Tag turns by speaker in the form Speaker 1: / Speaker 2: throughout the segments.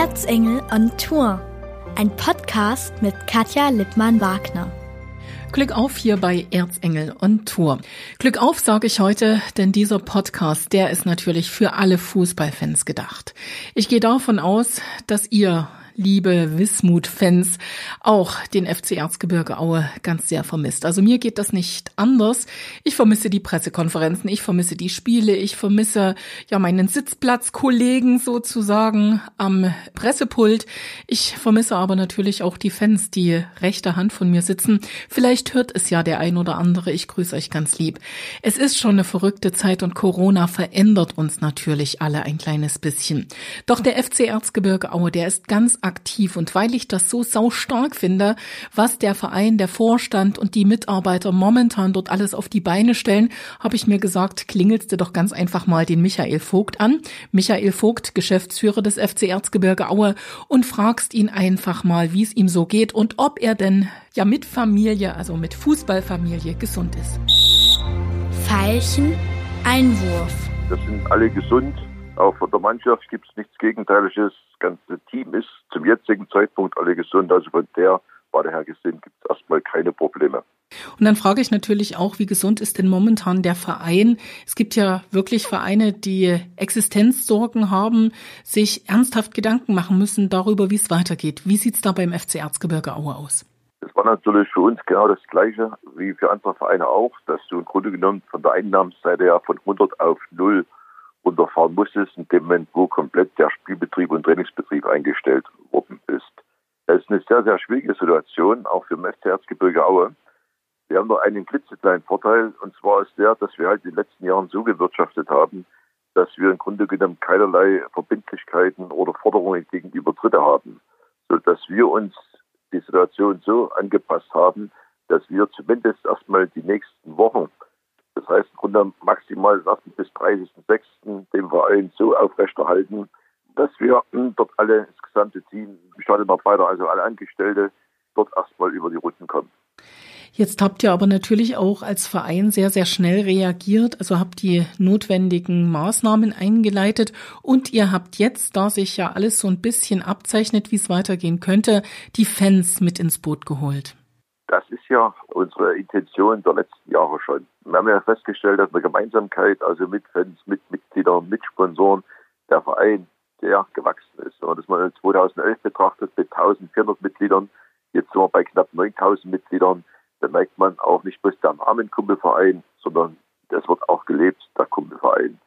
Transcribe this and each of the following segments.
Speaker 1: Erzengel on Tour, ein Podcast mit Katja Lippmann-Wagner.
Speaker 2: Glück auf hier bei Erzengel on Tour. Glück auf sage ich heute, denn dieser Podcast, der ist natürlich für alle Fußballfans gedacht. Ich gehe davon aus, dass ihr liebe Wismut-Fans, auch den FC Erzgebirge Aue ganz sehr vermisst. Also mir geht das nicht anders. Ich vermisse die Pressekonferenzen, ich vermisse die Spiele, ich vermisse ja meinen Sitzplatzkollegen sozusagen am Pressepult. Ich vermisse aber natürlich auch die Fans, die rechter Hand von mir sitzen. Vielleicht hört es ja der ein oder andere. Ich grüße euch ganz lieb. Es ist schon eine verrückte Zeit und Corona verändert uns natürlich alle ein kleines bisschen. Doch der FC Erzgebirge Aue, der ist ganz. Und weil ich das so sau stark finde, was der Verein, der Vorstand und die Mitarbeiter momentan dort alles auf die Beine stellen, habe ich mir gesagt, klingelst du doch ganz einfach mal den Michael Vogt an. Michael Vogt, Geschäftsführer des FC Erzgebirge Aue und fragst ihn einfach mal, wie es ihm so geht und ob er denn ja mit Familie, also mit Fußballfamilie gesund ist.
Speaker 1: Veilchen Einwurf.
Speaker 3: Das sind alle gesund. Auch von der Mannschaft gibt es nichts Gegenteiliges ganze Team ist zum jetzigen Zeitpunkt alle gesund. Also von der war der Herr gesehen, gibt es erstmal keine Probleme.
Speaker 2: Und dann frage ich natürlich auch, wie gesund ist denn momentan der Verein? Es gibt ja wirklich Vereine, die Existenzsorgen haben, sich ernsthaft Gedanken machen müssen darüber, wie es weitergeht. Wie sieht es da beim FC Erzgebirge Aue aus?
Speaker 3: Das war natürlich für uns genau das Gleiche wie für andere Vereine auch, dass du im Grunde genommen von der Einnahmenseite ja von 100 auf 0 runterfahren musstest, in dem Moment, wo komplett der Spielbetrieb und Trainingsbetrieb eingestellt worden ist. Das ist eine sehr, sehr schwierige Situation, auch für den FC Erzgebirge Aue. Wir haben nur einen klitzekleinen Vorteil, und zwar ist der, dass wir halt in den letzten Jahren so gewirtschaftet haben, dass wir im Grunde genommen keinerlei Verbindlichkeiten oder Forderungen gegenüber Dritte haben, sodass wir uns die Situation so angepasst haben, dass wir zumindest erstmal die nächsten Wochen das heißt, Grunde maximal bis 30.06. den Verein so aufrechterhalten, dass wir dort alle, das gesamte Team, Stadionarbeiter, also alle Angestellte, dort erstmal über die Runden kommen.
Speaker 2: Jetzt habt ihr aber natürlich auch als Verein sehr, sehr schnell reagiert, also habt die notwendigen Maßnahmen eingeleitet und ihr habt jetzt, da sich ja alles so ein bisschen abzeichnet, wie es weitergehen könnte, die Fans mit ins Boot geholt.
Speaker 3: Das ist ja unsere Intention der letzten Jahre schon. Wir haben ja festgestellt, dass eine Gemeinsamkeit, also mit Fans, mit Mitgliedern, mit Sponsoren, der Verein sehr gewachsen ist. Und das man 2011 betrachtet mit 1400 Mitgliedern, jetzt sind wir bei knapp 9000 Mitgliedern, da merkt man auch nicht bloß der Namen Kumpelverein, sondern das wird auch gelebt, der Kumpelverein.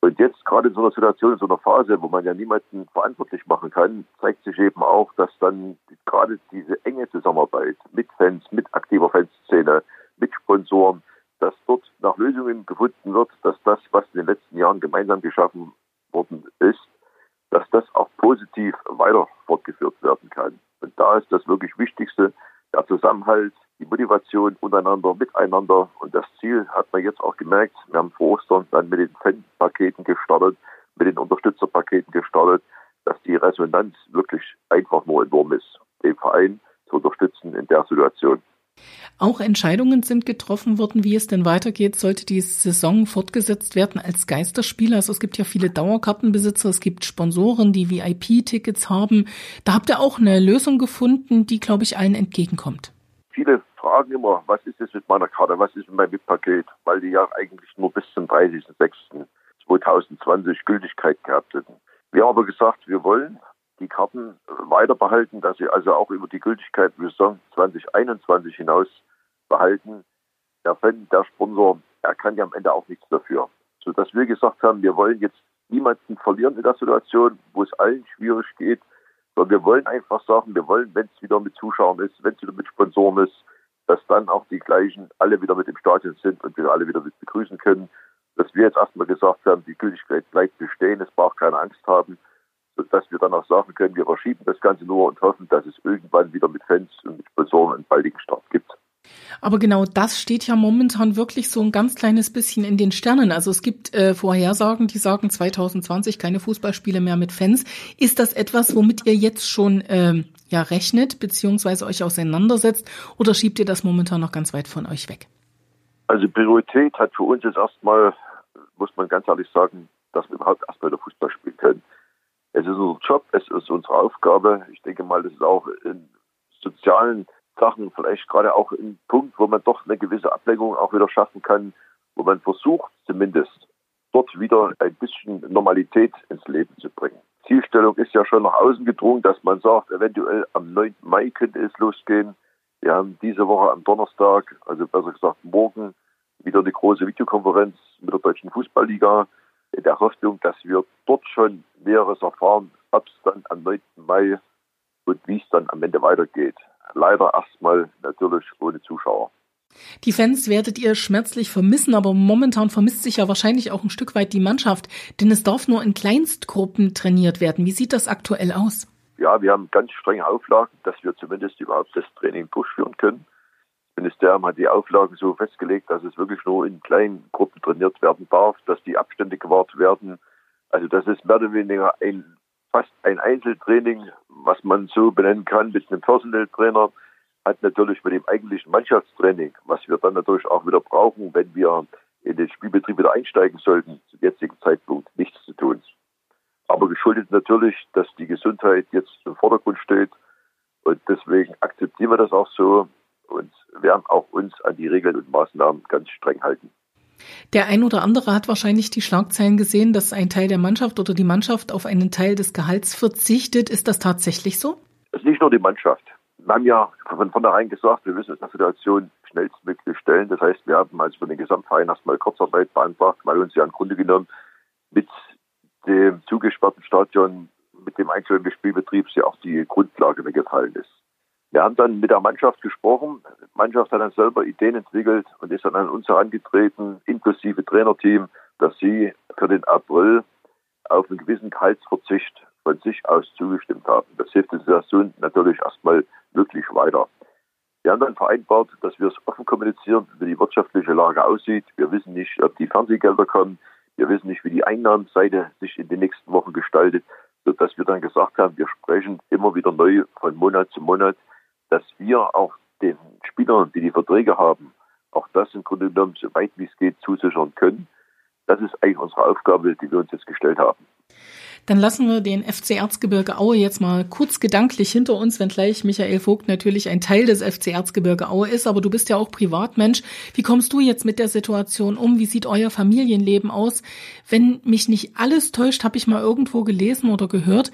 Speaker 3: Und jetzt gerade in so einer Situation, in so einer Phase, wo man ja niemanden verantwortlich machen kann, zeigt sich eben auch, dass dann gerade diese enge Zusammenarbeit mit Fans, mit aktiver Fanszene, mit Sponsoren, dass dort nach Lösungen gefunden wird, dass das, was in den letzten Jahren gemeinsam geschaffen worden ist, dass das auch positiv weiter fortgeführt werden kann. Und da ist das wirklich Wichtigste, der Zusammenhalt, die Motivation untereinander, miteinander. Und das Ziel hat man jetzt auch gemerkt. Wir haben vor Ostern dann mit den Fanpaketen gestartet, mit den Unterstützerpaketen gestartet, dass die Resonanz wirklich einfach nur enorm ist, den Verein zu unterstützen in der Situation.
Speaker 2: Auch Entscheidungen sind getroffen worden, wie es denn weitergeht, sollte die Saison fortgesetzt werden als Geisterspieler. Also es gibt ja viele Dauerkartenbesitzer, es gibt Sponsoren, die VIP-Tickets haben. Da habt ihr auch eine Lösung gefunden, die, glaube ich, allen entgegenkommt.
Speaker 3: Fragen immer, was ist jetzt mit meiner Karte, was ist mit meinem VIP-Paket, weil die ja eigentlich nur bis zum 30.06.2020 Gültigkeit gehabt hätten. Wir haben aber gesagt, wir wollen die Karten weiter behalten, dass sie also auch über die Gültigkeit Saison 2021 hinaus behalten. Der Fan, der Sponsor, er kann ja am Ende auch nichts dafür. Sodass wir gesagt haben, wir wollen jetzt niemanden verlieren in der Situation, wo es allen schwierig geht, sondern wir wollen einfach sagen, wir wollen, wenn es wieder mit Zuschauern ist, wenn es wieder mit Sponsoren ist, dass dann auch die gleichen alle wieder mit im Stadion sind und wir alle wieder mit begrüßen können. Dass wir jetzt erstmal gesagt haben, die Gültigkeit bleibt bestehen, es braucht keine Angst haben dass wir dann auch sagen können, wir verschieben das Ganze nur und hoffen, dass es irgendwann wieder mit Fans und mit Sponsoren einen baldigen Start gibt.
Speaker 2: Aber genau das steht ja momentan wirklich so ein ganz kleines bisschen in den Sternen. Also es gibt äh, Vorhersagen, die sagen 2020 keine Fußballspiele mehr mit Fans. Ist das etwas, womit ihr jetzt schon ähm, ja rechnet beziehungsweise euch auseinandersetzt oder schiebt ihr das momentan noch ganz weit von euch weg?
Speaker 3: Also Priorität hat für uns jetzt erstmal, muss man ganz ehrlich sagen, dass wir überhaupt erstmal der Fußball spielen können. Es ist unser Job, es ist unsere Aufgabe. Ich denke mal, das ist auch in sozialen Sachen vielleicht gerade auch ein Punkt, wo man doch eine gewisse Ablenkung auch wieder schaffen kann, wo man versucht zumindest dort wieder ein bisschen Normalität ins Leben zu bringen. Zielstellung ist ja schon nach außen gedrungen, dass man sagt, eventuell am 9. Mai könnte es losgehen. Wir haben diese Woche am Donnerstag, also besser gesagt morgen, wieder eine große Videokonferenz mit der Deutschen Fußballliga in der Hoffnung, dass wir dort schon Näheres erfahren, ob es dann am 9. Mai und wie es dann am Ende weitergeht. Leider erstmal natürlich ohne Zuschauer.
Speaker 2: Die Fans werdet ihr schmerzlich vermissen, aber momentan vermisst sich ja wahrscheinlich auch ein Stück weit die Mannschaft, denn es darf nur in Kleinstgruppen trainiert werden. Wie sieht das aktuell aus?
Speaker 3: Ja, wir haben ganz strenge Auflagen, dass wir zumindest überhaupt das Training durchführen können. Das Ministerium hat die Auflagen so festgelegt, dass es wirklich nur in kleinen Gruppen trainiert werden darf, dass die Abstände gewahrt werden. Also das ist mehr oder weniger ein fast ein Einzeltraining, was man so benennen kann mit einem Personal Trainer hat natürlich mit dem eigentlichen Mannschaftstraining, was wir dann natürlich auch wieder brauchen, wenn wir in den Spielbetrieb wieder einsteigen sollten, zum jetzigen Zeitpunkt nichts zu tun. Aber geschuldet natürlich, dass die Gesundheit jetzt im Vordergrund steht und deswegen akzeptieren wir das auch so und werden auch uns an die Regeln und Maßnahmen ganz streng halten.
Speaker 2: Der ein oder andere hat wahrscheinlich die Schlagzeilen gesehen, dass ein Teil der Mannschaft oder die Mannschaft auf einen Teil des Gehalts verzichtet. Ist das tatsächlich so?
Speaker 3: Es ist nicht nur die Mannschaft. Wir haben ja von vornherein gesagt, wir müssen uns der Situation schnellstmöglich stellen. Das heißt, wir haben also für den Gesamtverein erstmal Kurzarbeit beantragt, weil uns ja im Grunde genommen mit dem zugesperrten Stadion, mit dem Einstellung des Spielbetriebs ja auch die Grundlage weggefallen ist. Wir haben dann mit der Mannschaft gesprochen. Die Mannschaft hat dann selber Ideen entwickelt und ist dann an uns herangetreten, inklusive Trainerteam, dass sie für den April auf einen gewissen Gehaltsverzicht von sich aus zugestimmt haben. Das hilft der Situation natürlich erstmal wirklich weiter. Wir haben dann vereinbart, dass wir es offen kommunizieren, wie die wirtschaftliche Lage aussieht. Wir wissen nicht, ob die Fernsehgelder kommen. Wir wissen nicht, wie die Einnahmenseite sich in den nächsten Wochen gestaltet, sodass wir dann gesagt haben, wir sprechen immer wieder neu von Monat zu Monat, dass wir auch den Spielern, die die Verträge haben, auch das im Grunde genommen so weit wie es geht zusichern können. Das ist eigentlich unsere Aufgabe, die wir uns jetzt gestellt haben.
Speaker 2: Dann lassen wir den FC Erzgebirge Aue jetzt mal kurz gedanklich hinter uns, wenngleich Michael Vogt natürlich ein Teil des FC Erzgebirge Aue ist, aber du bist ja auch Privatmensch. Wie kommst du jetzt mit der Situation um? Wie sieht euer Familienleben aus? Wenn mich nicht alles täuscht, habe ich mal irgendwo gelesen oder gehört,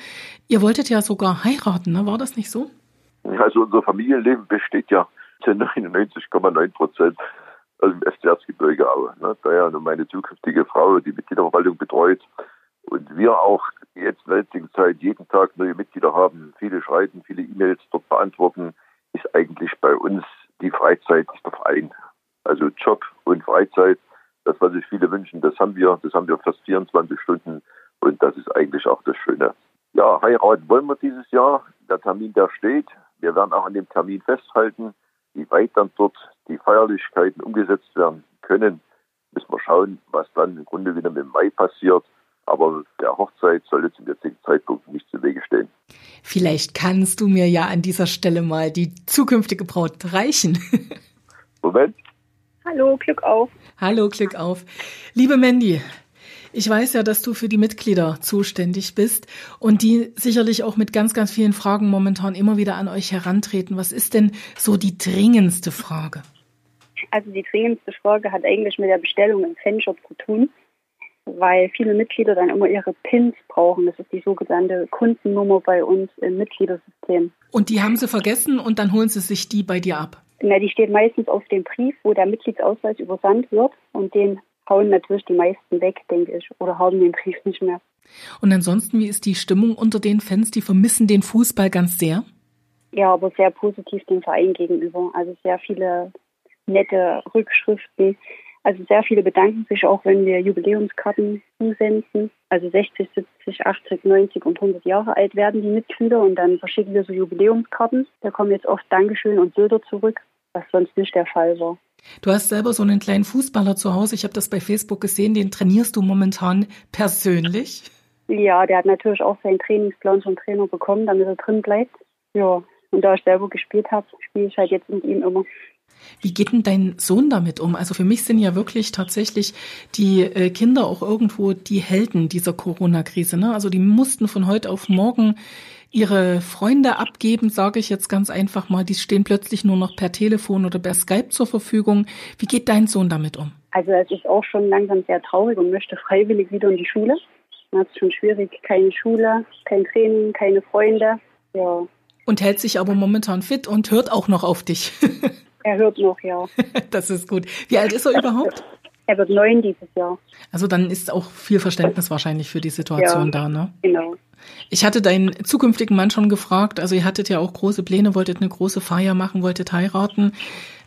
Speaker 2: ihr wolltet ja sogar heiraten, ne? War das nicht so?
Speaker 3: Also unser Familienleben besteht ja zu 99,9 Prozent aus dem FC Erzgebirge Aue. Ne? Daher meine zukünftige Frau, die Mitgliederverwaltung betreut, und wir auch jetzt in der jetzigen Zeit jeden Tag neue Mitglieder haben, viele schreiben, viele E-Mails dort beantworten, ist eigentlich bei uns die Freizeit der Verein. Also Job und Freizeit, das, was sich viele wünschen, das haben wir, das haben wir fast 24 Stunden und das ist eigentlich auch das Schöne. Ja, heiraten wollen wir dieses Jahr. Der Termin, der steht. Wir werden auch an dem Termin festhalten. Wie weit dann dort die Feierlichkeiten umgesetzt werden können, müssen wir schauen, was dann im Grunde wieder im Mai passiert. Aber der Hochzeit soll jetzt im jetzigen Zeitpunkt nicht zu Wege stehen.
Speaker 2: Vielleicht kannst du mir ja an dieser Stelle mal die zukünftige Braut reichen.
Speaker 3: Moment.
Speaker 4: Hallo, Glück auf.
Speaker 2: Hallo, Glück auf. Liebe Mandy, ich weiß ja, dass du für die Mitglieder zuständig bist und die sicherlich auch mit ganz, ganz vielen Fragen momentan immer wieder an euch herantreten. Was ist denn so die dringendste Frage?
Speaker 4: Also die dringendste Frage hat eigentlich mit der Bestellung im Fanshop zu tun weil viele Mitglieder dann immer ihre PINs brauchen. Das ist die sogenannte Kundennummer bei uns im Mitgliedersystem.
Speaker 2: Und die haben sie vergessen und dann holen sie sich die bei dir ab?
Speaker 4: Na, die steht meistens auf dem Brief, wo der Mitgliedsausweis übersandt wird und den hauen natürlich die meisten weg, denke ich, oder haben den Brief nicht mehr.
Speaker 2: Und ansonsten, wie ist die Stimmung unter den Fans? Die vermissen den Fußball ganz sehr?
Speaker 4: Ja, aber sehr positiv dem Verein gegenüber. Also sehr viele nette Rückschriften. Also sehr viele bedanken sich auch, wenn wir Jubiläumskarten zusenden. Also 60, 70, 80, 90 und 100 Jahre alt werden die Mitglieder und dann verschicken wir so Jubiläumskarten. Da kommen jetzt oft Dankeschön und Bilder zurück, was sonst nicht der Fall war.
Speaker 2: Du hast selber so einen kleinen Fußballer zu Hause. Ich habe das bei Facebook gesehen. Den trainierst du momentan persönlich?
Speaker 4: Ja, der hat natürlich auch seinen Trainingsplan vom Trainer bekommen, damit er drin bleibt. Ja, und da ich selber gespielt habe, spiele ich halt jetzt mit ihm immer.
Speaker 2: Wie geht denn dein Sohn damit um? Also für mich sind ja wirklich tatsächlich die äh, Kinder auch irgendwo die Helden dieser Corona-Krise. Ne? Also die mussten von heute auf morgen ihre Freunde abgeben, sage ich jetzt ganz einfach mal. Die stehen plötzlich nur noch per Telefon oder per Skype zur Verfügung. Wie geht dein Sohn damit um?
Speaker 4: Also es ist auch schon langsam sehr traurig und möchte freiwillig wieder in die Schule. Es ist schon schwierig, keine Schule, kein Training, keine Freunde. Ja.
Speaker 2: Und hält sich aber momentan fit und hört auch noch auf dich.
Speaker 4: Er hört noch, ja.
Speaker 2: das ist gut. Wie alt ist er überhaupt?
Speaker 4: Er wird neun dieses Jahr.
Speaker 2: Also dann ist auch viel Verständnis wahrscheinlich für die Situation
Speaker 4: ja,
Speaker 2: da, ne?
Speaker 4: Genau.
Speaker 2: Ich hatte deinen zukünftigen Mann schon gefragt, also ihr hattet ja auch große Pläne, wolltet eine große Feier machen, wolltet heiraten.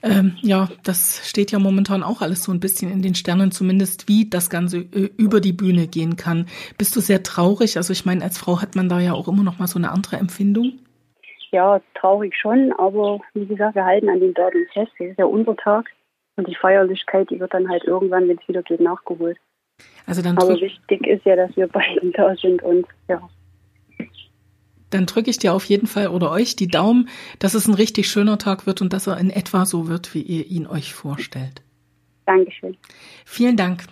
Speaker 2: Ähm, ja, das steht ja momentan auch alles so ein bisschen in den Sternen, zumindest wie das Ganze äh, über die Bühne gehen kann. Bist du sehr traurig? Also ich meine, als Frau hat man da ja auch immer noch mal so eine andere Empfindung
Speaker 4: ja, traurig schon, aber wie gesagt, wir halten an den Datum fest. Das ist ja unser Tag. Und die Feierlichkeit, die wird dann halt irgendwann, wenn es wieder geht, nachgeholt.
Speaker 2: Also dann
Speaker 4: aber wichtig ist ja, dass wir beiden da sind und ja.
Speaker 2: Dann drücke ich dir auf jeden Fall oder euch die Daumen, dass es ein richtig schöner Tag wird und dass er in etwa so wird, wie ihr ihn euch vorstellt.
Speaker 4: Dankeschön.
Speaker 2: Vielen Dank.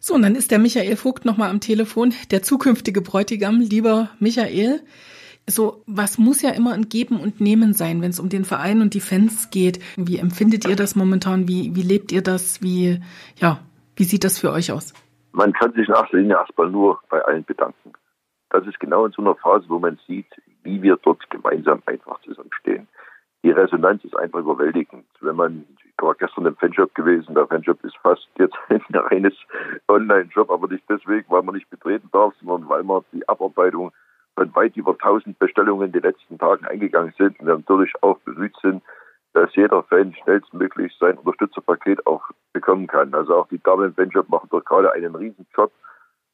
Speaker 2: So, und dann ist der Michael Vogt nochmal am Telefon, der zukünftige Bräutigam. Lieber Michael, so was muss ja immer ein Geben und Nehmen sein, wenn es um den Verein und die Fans geht. Wie empfindet ihr das momentan? Wie, wie lebt ihr das? Wie, ja, wie sieht das für euch aus?
Speaker 3: Man kann sich in erster Linie erstmal nur bei allen bedanken. Das ist genau in so einer Phase, wo man sieht, wie wir dort gemeinsam einfach zusammenstehen. Die Resonanz ist einfach überwältigend. Wenn man, ich war gestern im Fanshop gewesen, der Fanshop ist fast jetzt ein reines Online-Shop, aber nicht deswegen, weil man nicht betreten darf, sondern weil man die Abarbeitung von weit über 1000 Bestellungen in den letzten Tagen eingegangen sind und wir natürlich auch bemüht sind, dass jeder Fan schnellstmöglich sein Unterstützerpaket auch bekommen kann. Also auch die Damen im Fanshop machen dort gerade einen Riesenjob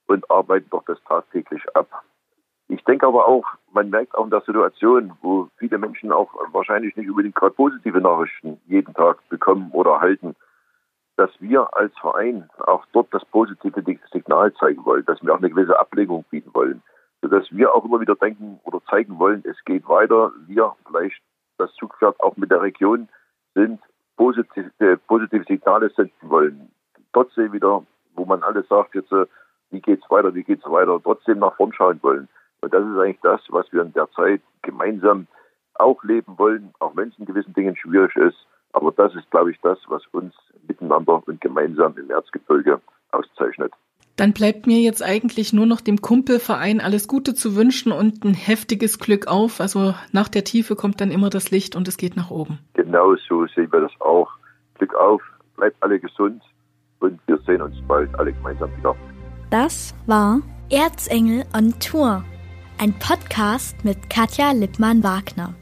Speaker 3: und arbeiten doch das tagtäglich ab. Ich denke aber auch, man merkt auch in der Situation, wo viele Menschen auch wahrscheinlich nicht unbedingt gerade positive Nachrichten jeden Tag bekommen oder erhalten, dass wir als Verein auch dort das positive Signal zeigen wollen, dass wir auch eine gewisse Ablenkung bieten wollen sodass wir auch immer wieder denken oder zeigen wollen, es geht weiter. Wir vielleicht das Zugpferd auch mit der Region sind, positive, äh, positive Signale senden wollen. Trotzdem wieder, wo man alles sagt, jetzt, äh, wie geht's weiter, wie geht's weiter, trotzdem nach vorn schauen wollen. Und das ist eigentlich das, was wir in der Zeit gemeinsam auch leben wollen, auch wenn es in gewissen Dingen schwierig ist. Aber das ist, glaube ich, das, was uns miteinander und gemeinsam im Erzgebirge auszeichnet.
Speaker 2: Dann bleibt mir jetzt eigentlich nur noch dem Kumpelverein alles Gute zu wünschen und ein heftiges Glück auf. Also nach der Tiefe kommt dann immer das Licht und es geht nach oben.
Speaker 3: Genau so sehen wir das auch. Glück auf, bleibt alle gesund und wir sehen uns bald alle gemeinsam wieder.
Speaker 1: Das war Erzengel on Tour, ein Podcast mit Katja Lippmann-Wagner.